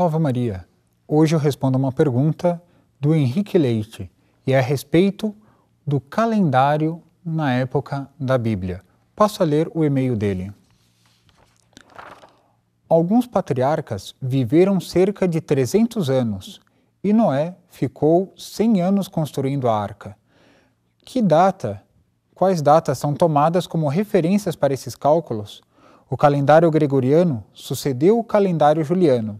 Salve Maria! Hoje eu respondo uma pergunta do Henrique Leite e é a respeito do calendário na época da Bíblia. Passo a ler o e-mail dele. Alguns patriarcas viveram cerca de 300 anos e Noé ficou 100 anos construindo a arca. Que data? Quais datas são tomadas como referências para esses cálculos? O calendário gregoriano sucedeu o calendário juliano.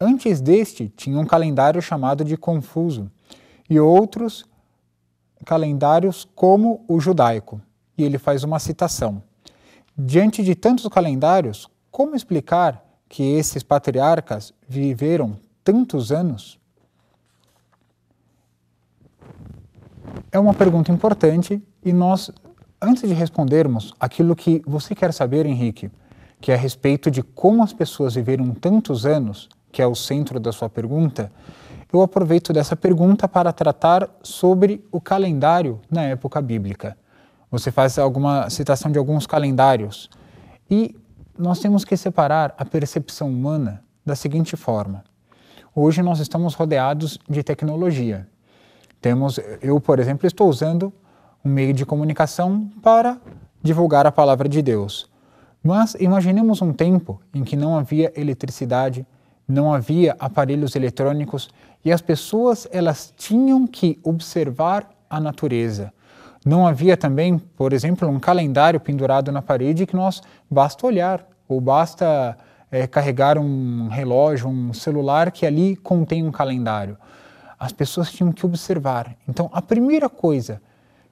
Antes deste, tinha um calendário chamado de Confuso e outros calendários como o judaico. E ele faz uma citação. Diante de tantos calendários, como explicar que esses patriarcas viveram tantos anos? É uma pergunta importante e nós, antes de respondermos aquilo que você quer saber, Henrique, que é a respeito de como as pessoas viveram tantos anos, que é o centro da sua pergunta, eu aproveito dessa pergunta para tratar sobre o calendário na época bíblica. Você faz alguma citação de alguns calendários e nós temos que separar a percepção humana da seguinte forma. Hoje nós estamos rodeados de tecnologia. Temos, eu, por exemplo, estou usando um meio de comunicação para divulgar a palavra de Deus. Mas imaginemos um tempo em que não havia eletricidade, não havia aparelhos eletrônicos e as pessoas elas tinham que observar a natureza. Não havia também, por exemplo, um calendário pendurado na parede que nós basta olhar ou basta é, carregar um relógio, um celular que ali contém um calendário. As pessoas tinham que observar. Então, a primeira coisa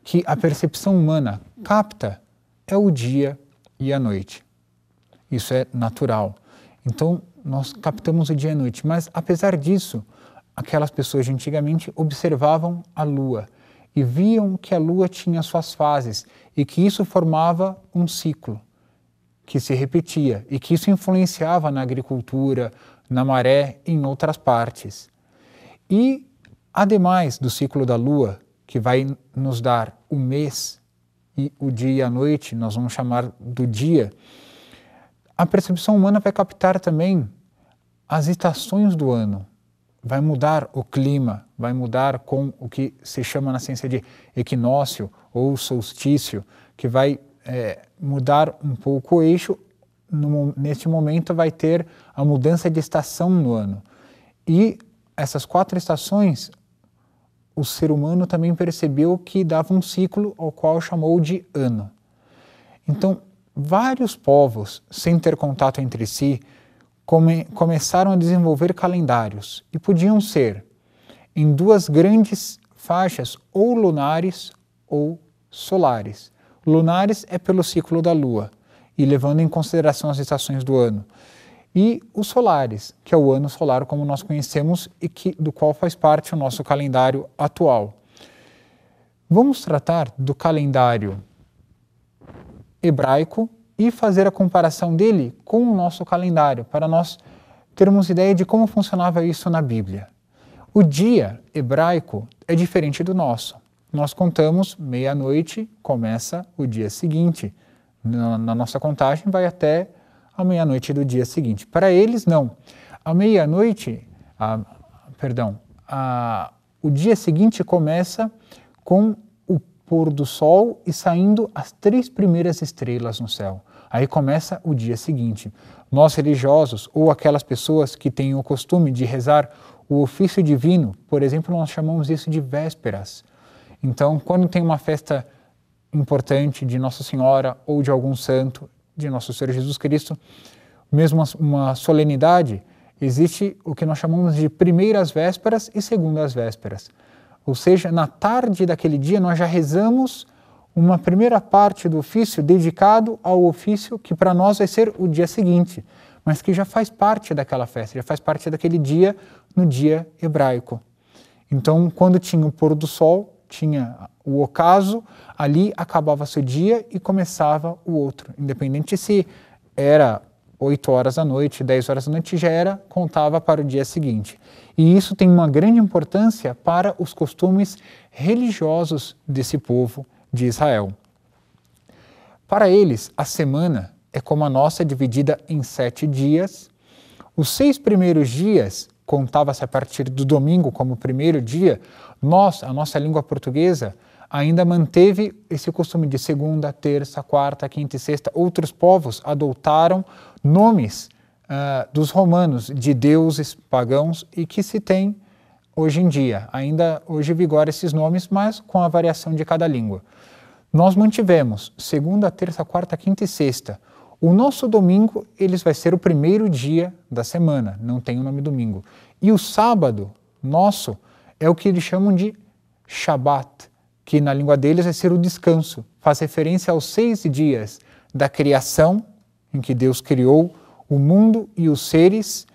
que a percepção humana capta é o dia e a noite. Isso é natural. Então, nós captamos o dia e a noite, mas apesar disso, aquelas pessoas de antigamente observavam a lua e viam que a lua tinha suas fases e que isso formava um ciclo que se repetia e que isso influenciava na agricultura, na maré e em outras partes. E, ademais do ciclo da lua, que vai nos dar o mês e o dia e a noite, nós vamos chamar do dia, a percepção humana vai captar também as estações do ano. Vai mudar o clima, vai mudar com o que se chama na ciência de equinócio ou solstício, que vai é, mudar um pouco o eixo. No, neste momento, vai ter a mudança de estação no ano. E essas quatro estações, o ser humano também percebeu que dava um ciclo ao qual chamou de ano. Então, vários povos, sem ter contato entre si, come, começaram a desenvolver calendários e podiam ser em duas grandes faixas, ou lunares ou solares. Lunares é pelo ciclo da Lua e levando em consideração as estações do ano. E os solares, que é o ano solar como nós conhecemos e que, do qual faz parte o nosso calendário atual. Vamos tratar do calendário hebraico e fazer a comparação dele com o nosso calendário, para nós termos ideia de como funcionava isso na Bíblia. O dia hebraico é diferente do nosso. Nós contamos meia-noite, começa o dia seguinte. Na, nossa contagem vai até a meia-noite do dia seguinte. Para eles, não. A meia-noite, perdão, a, o dia seguinte começa com pôr do sol e saindo as três primeiras estrelas no céu. Aí começa o dia seguinte. Nós religiosos ou aquelas pessoas que têm o costume de rezar o ofício divino, por exemplo, nós chamamos isso de vésperas. Então, quando tem uma festa importante de Nossa Senhora ou de algum santo, de Nosso Senhor Jesus Cristo, mesmo uma solenidade, existe o que nós chamamos de primeiras vésperas e segundas vésperas. Ou seja, na tarde daquele dia nós já rezamos uma primeira parte do ofício dedicado ao ofício que para nós vai ser o dia seguinte, mas que já faz parte daquela festa, já faz parte daquele dia no dia hebraico. Então, quando tinha o pôr do sol, tinha o ocaso, ali acabava seu dia e começava o outro, independente se era 8 horas da noite, 10 horas da noite, já era, contava para o dia seguinte. E isso tem uma grande importância para os costumes religiosos desse povo de Israel. Para eles, a semana é como a nossa, dividida em sete dias, Os seis primeiros dias, contava-se a partir do domingo como primeiro dia, nós, a nossa língua portuguesa, ainda manteve esse costume de segunda, terça, quarta, quinta e sexta. Outros povos adotaram nomes uh, dos romanos, de deuses pagãos e que se tem hoje em dia. Ainda hoje vigora esses nomes, mas com a variação de cada língua. Nós mantivemos segunda, terça, quarta, quinta e sexta. O nosso domingo, eles vai ser o primeiro dia da semana, não tem o nome domingo. E o sábado nosso é o que eles chamam de Shabat, que na língua deles vai ser o descanso, faz referência aos seis dias da criação, em que Deus criou o mundo e os seres,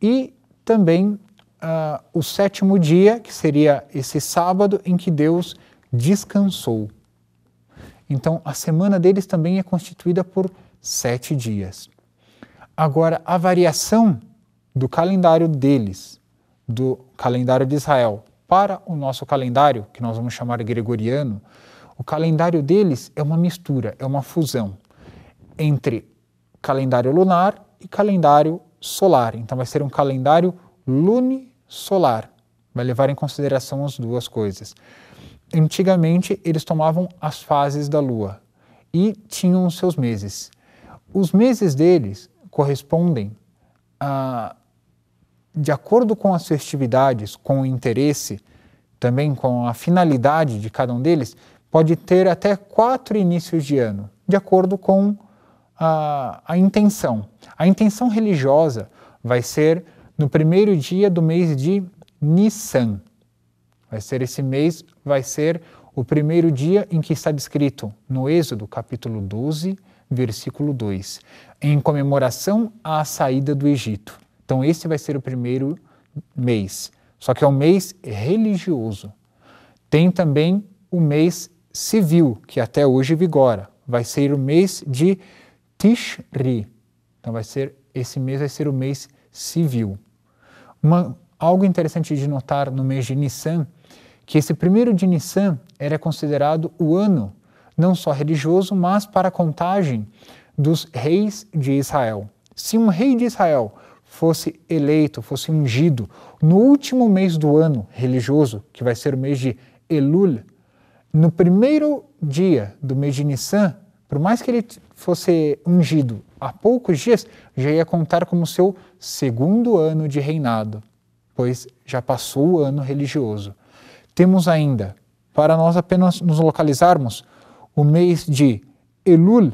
e também uh, o sétimo dia, que seria esse sábado, em que Deus descansou. Então, a semana deles também é constituída por sete dias. Agora, a variação do calendário deles, do calendário de Israel, para o nosso calendário, que nós vamos chamar gregoriano, o calendário deles é uma mistura, é uma fusão entre calendário lunar e calendário solar. Então vai ser um calendário lunisolar. Vai levar em consideração as duas coisas. Antigamente eles tomavam as fases da lua e tinham os seus meses. Os meses deles correspondem a de acordo com as festividades, com o interesse, também com a finalidade de cada um deles, pode ter até quatro inícios de ano, de acordo com a, a intenção. A intenção religiosa vai ser no primeiro dia do mês de Nissan. Vai ser esse mês, vai ser o primeiro dia em que está descrito no Êxodo, capítulo 12, versículo 2, em comemoração à saída do Egito. Então, esse vai ser o primeiro mês. Só que é um mês religioso. Tem também o mês civil, que até hoje vigora. Vai ser o mês de Tishri. Então, vai ser esse mês vai ser o mês civil. Uma, algo interessante de notar no mês de Nissan, que esse primeiro de Nissan era considerado o ano não só religioso, mas para a contagem dos reis de Israel. Se um rei de Israel fosse eleito, fosse ungido no último mês do ano religioso, que vai ser o mês de Elul, no primeiro dia do mês de Nissan, por mais que ele fosse ungido há poucos dias, já ia contar como seu segundo ano de reinado, pois já passou o ano religioso. Temos ainda, para nós apenas nos localizarmos, o mês de Elul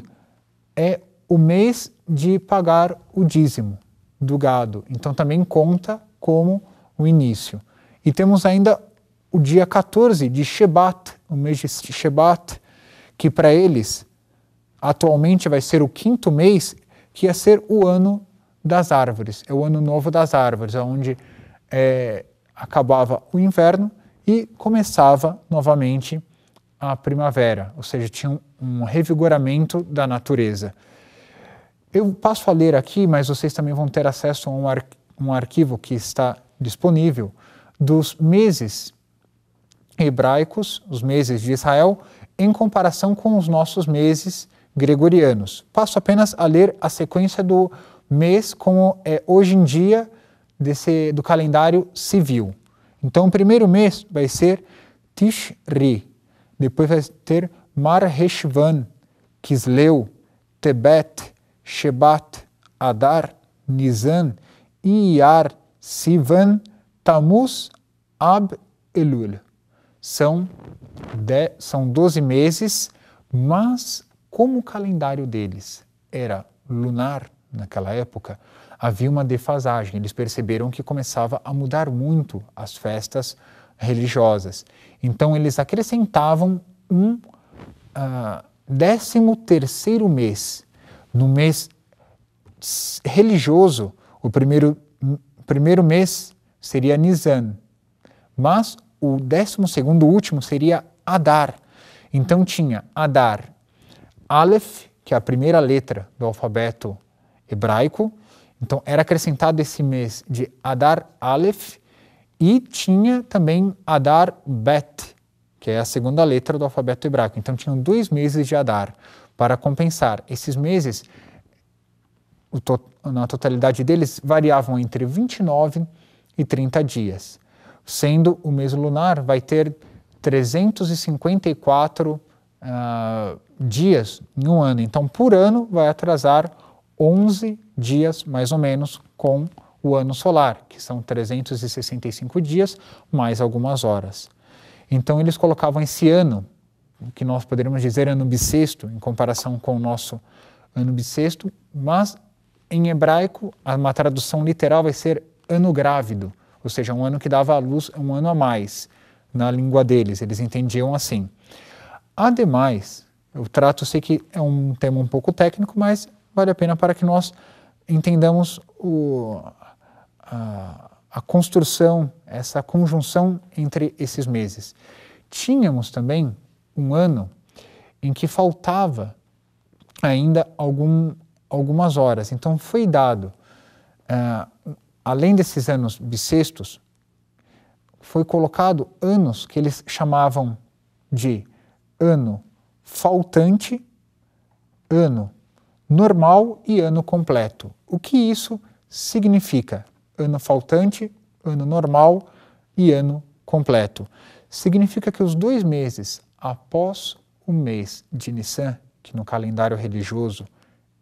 é o mês de pagar o dízimo do gado. Então também conta como o início. E temos ainda o dia 14 de Shebat, o mês de Shebat, que para eles atualmente vai ser o quinto mês, que ia ser o ano das árvores, é o ano novo das árvores, onde é, acabava o inverno e começava novamente a primavera, ou seja, tinha um, revigoramento da natureza. Eu passo a ler aqui, mas vocês também vão ter acesso a um, ar, um arquivo que está disponível dos meses hebraicos, os meses de Israel, em comparação com os nossos meses gregorianos. Passo apenas a ler a sequência do mês como é hoje em dia desse, do calendário civil. Então, o primeiro mês vai ser Tishri, depois vai ter Mar Heshvan, Kisleu, Tebet, Shebat, Adar, Nisan, Iyar, Sivan, Tamuz, Ab, Elul. São, de, são 12 meses, mas como o calendário deles era lunar naquela época, havia uma defasagem. Eles perceberam que começava a mudar muito as festas religiosas. Então eles acrescentavam um uh, décimo terceiro mês no mês religioso, o primeiro, primeiro mês seria Nisan, mas o décimo segundo último seria Adar. Então tinha Adar, Aleph, que é a primeira letra do alfabeto hebraico. Então era acrescentado esse mês de Adar Aleph e tinha também Adar Bet, que é a segunda letra do alfabeto hebraico. Então tinham dois meses de Adar para compensar. Esses meses to na totalidade deles, variavam entre 29 e 30 dias, sendo o mês lunar vai ter 354 uh, ah, dias em um ano. Então, por ano, vai atrasar 11 dias, mais ou menos, com o ano solar, que são 365 dias mais algumas horas. Então, eles colocavam esse ano, que nós poderíamos dizer ano bissexto, em comparação com o nosso ano bissexto, mas em hebraico, uma tradução literal vai ser ano grávido, ou seja, um ano que dava à luz um ano a mais na língua deles, eles entendiam assim. Ademais, eu trato, sei que é um tema um pouco técnico, mas vale a pena para que nós entendamos o, a, a construção, essa conjunção entre esses meses. Tínhamos também um ano em que faltava ainda algum, algumas horas. Então foi dado, uh, além desses anos bissextos, foi colocado anos que eles chamavam de ano faltante, ano normal e ano completo. O que isso significa? Ano faltante, ano normal e ano completo. Significa que os dois meses após o mês de Nissan, que no calendário religioso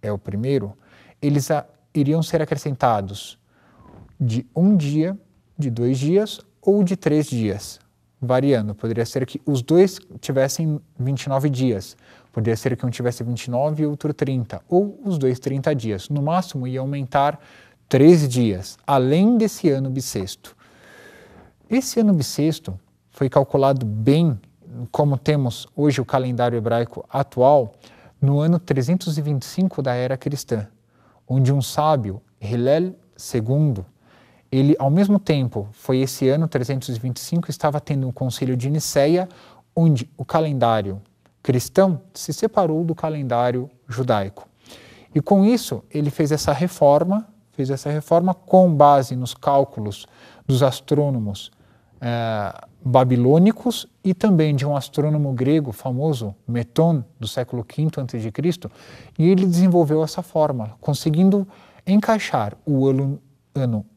é o primeiro, eles a, iriam ser acrescentados de um dia, de dois dias ou de três dias, variando. Poderia ser que os dois tivessem 29 dias, poderia ser que um tivesse 29 e outro 30, ou os dois 30 dias. No máximo ia aumentar três dias, além desse ano bissexto. Esse ano bissexto foi calculado bem, como temos hoje o calendário hebraico atual, no ano 325 da era cristã, onde um sábio, Hillel II, ele ao mesmo tempo, foi esse ano 325, estava tendo um concílio de Nicéia, onde o calendário cristão se separou do calendário judaico. E com isso, ele fez essa reforma, fez essa reforma com base nos cálculos dos astrônomos eh, babilônicos e também de um astrônomo grego famoso, Meton, do século V a.C., e ele desenvolveu essa fórmula, conseguindo encaixar o ano,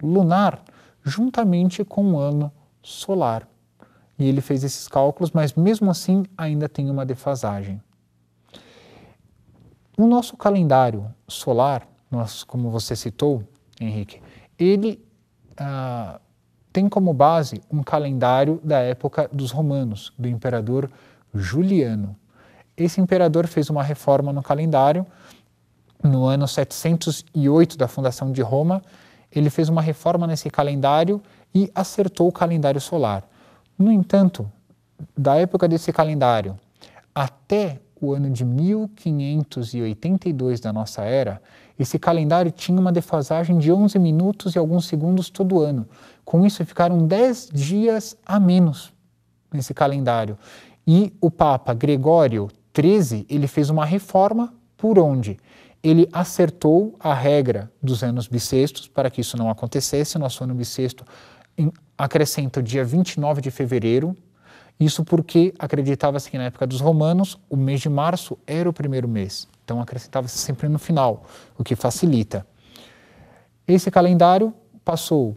lunar juntamente com o ano solar. E ele fez esses cálculos, mas mesmo assim ainda tem uma defasagem. O nosso calendário solar, nós, como você citou, Henrique, ele ah, tem como base um calendário da época dos romanos, do imperador Juliano. Esse imperador fez uma reforma no calendário no ano 708 da fundação de Roma. Ele fez uma reforma nesse calendário e acertou o calendário solar. No entanto, da época desse calendário até o ano de 1582 da nossa era, esse calendário tinha uma defasagem de 11 minutos e alguns segundos todo ano. Com isso, ficaram 10 dias a menos nesse calendário. E o Papa Gregório XIII, ele fez uma reforma por onde ele acertou a regra dos anos bissextos para que isso não acontecesse. Nosso ano bissexto acrescenta o dia 29 de fevereiro, isso porque acreditava-se que na época dos romanos o mês de março era o primeiro mês, então acrescentava-se sempre no final, o que facilita. Esse calendário passou,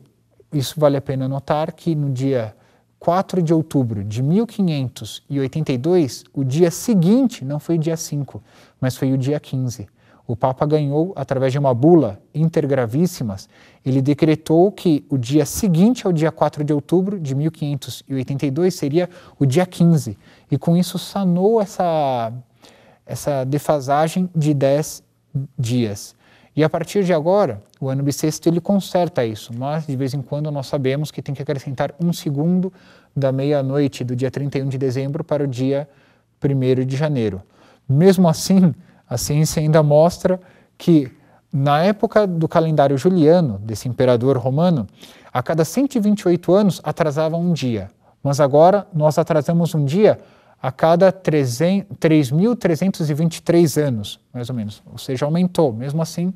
isso vale a pena notar que no dia 4 de outubro de 1582, o dia seguinte não foi o dia 5, mas foi o dia 15 o Papa ganhou através de uma bula intergravíssimas. Ele decretou que o dia seguinte ao dia 4 de outubro de 1582 seria o dia 15, e com isso sanou essa, essa defasagem de 10 dias. E a partir de agora, o ano bissexto ele conserta isso, mas de vez em quando nós sabemos que tem que acrescentar um segundo da meia-noite do dia 31 de dezembro para o dia 1 de janeiro. Mesmo assim, a ciência ainda mostra que na época do calendário juliano, desse imperador romano, a cada 128 anos atrasava um dia, mas agora nós atrasamos um dia a cada 3.323 anos, mais ou menos, ou seja, aumentou. Mesmo assim,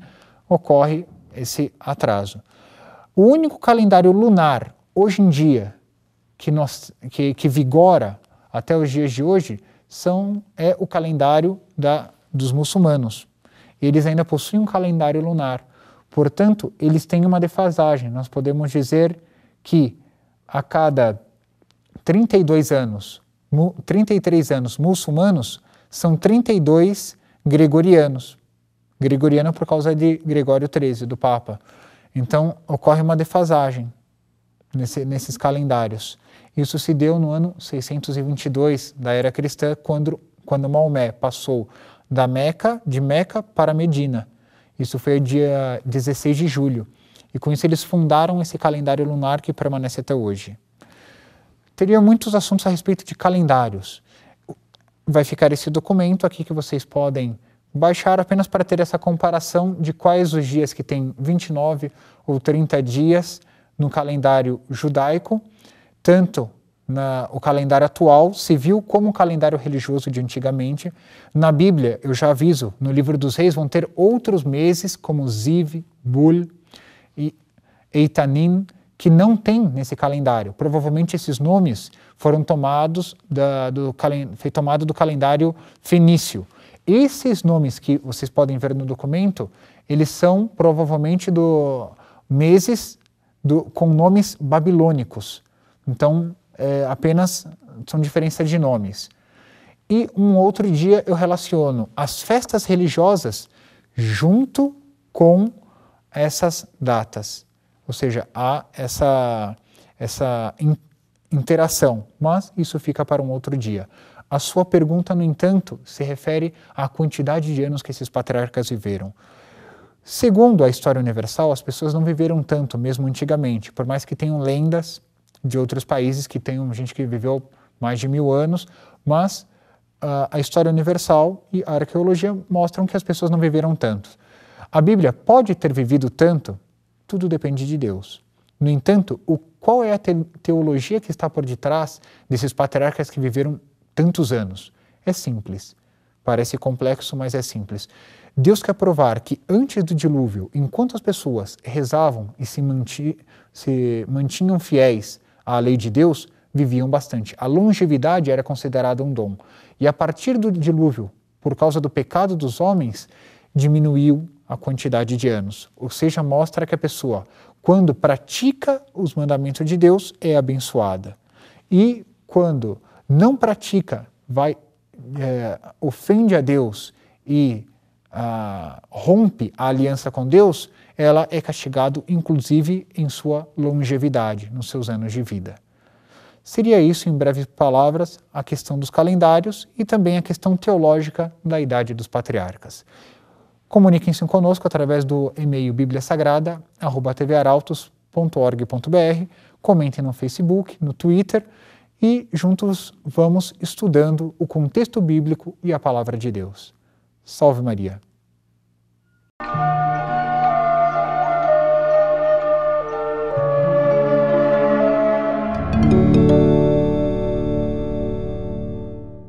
ocorre esse atraso. O único calendário lunar hoje em dia que, nós, que, que vigora até os dias de hoje são, é o calendário da dos muçulmanos. eles ainda possuem um calendário lunar. Portanto, eles têm uma defasagem. Nós podemos dizer que a cada 32 anos, 33 anos muçulmanos, são 32 gregorianos. Gregoriano por causa de Gregório XIII, do Papa. Então, ocorre uma defasagem nesse, nesses calendários. Isso se deu no ano 622 da era cristã, quando, quando Maomé passou da Meca, de Meca para Medina. Isso foi dia 16 de julho. E com isso eles fundaram esse calendário lunar que permanece até hoje. Teria muitos assuntos a respeito de calendários. Vai ficar esse documento aqui que vocês podem baixar apenas para ter essa comparação de quais os dias que tem 29 ou 30 dias no calendário judaico, tanto na, o calendário atual, civil, como o calendário religioso de antigamente. Na Bíblia, eu já aviso, no livro dos reis vão ter outros meses, como Ziv, Bul e Eitanim, que não tem nesse calendário. Provavelmente esses nomes foram tomados da, do, foi tomado do calendário fenício. Esses nomes que vocês podem ver no documento, eles são provavelmente do meses do, com nomes babilônicos. Então, é, apenas são diferenças de nomes. E um outro dia eu relaciono as festas religiosas junto com essas datas. Ou seja, há essa, essa in, interação, mas isso fica para um outro dia. A sua pergunta, no entanto, se refere à quantidade de anos que esses patriarcas viveram. Segundo a história universal, as pessoas não viveram tanto, mesmo antigamente, por mais que tenham lendas de outros países que tenham gente que viveu mais de mil anos, mas uh, a história universal e a arqueologia mostram que as pessoas não viveram tanto. A Bíblia pode ter vivido tanto, tudo depende de Deus. No entanto, o, qual é a te teologia que está por detrás desses patriarcas que viveram tantos anos? É simples. Parece complexo, mas é simples. Deus quer provar que antes do dilúvio, enquanto as pessoas rezavam e se, manti se mantinham fiéis à lei de Deus, viviam bastante. A longevidade era considerada um dom. E a partir do dilúvio, por causa do pecado dos homens, diminuiu a quantidade de anos. Ou seja, mostra que a pessoa, quando pratica os mandamentos de Deus, é abençoada. E quando não pratica, vai é, ofende a Deus e ah, rompe a aliança com Deus, ela é castigado inclusive em sua longevidade, nos seus anos de vida. Seria isso, em breves palavras, a questão dos calendários e também a questão teológica da idade dos patriarcas. Comuniquem-se conosco através do e-mail bibliasagrada.tvarautos.org.br, comentem no Facebook, no Twitter e juntos vamos estudando o contexto bíblico e a palavra de Deus. Salve Maria!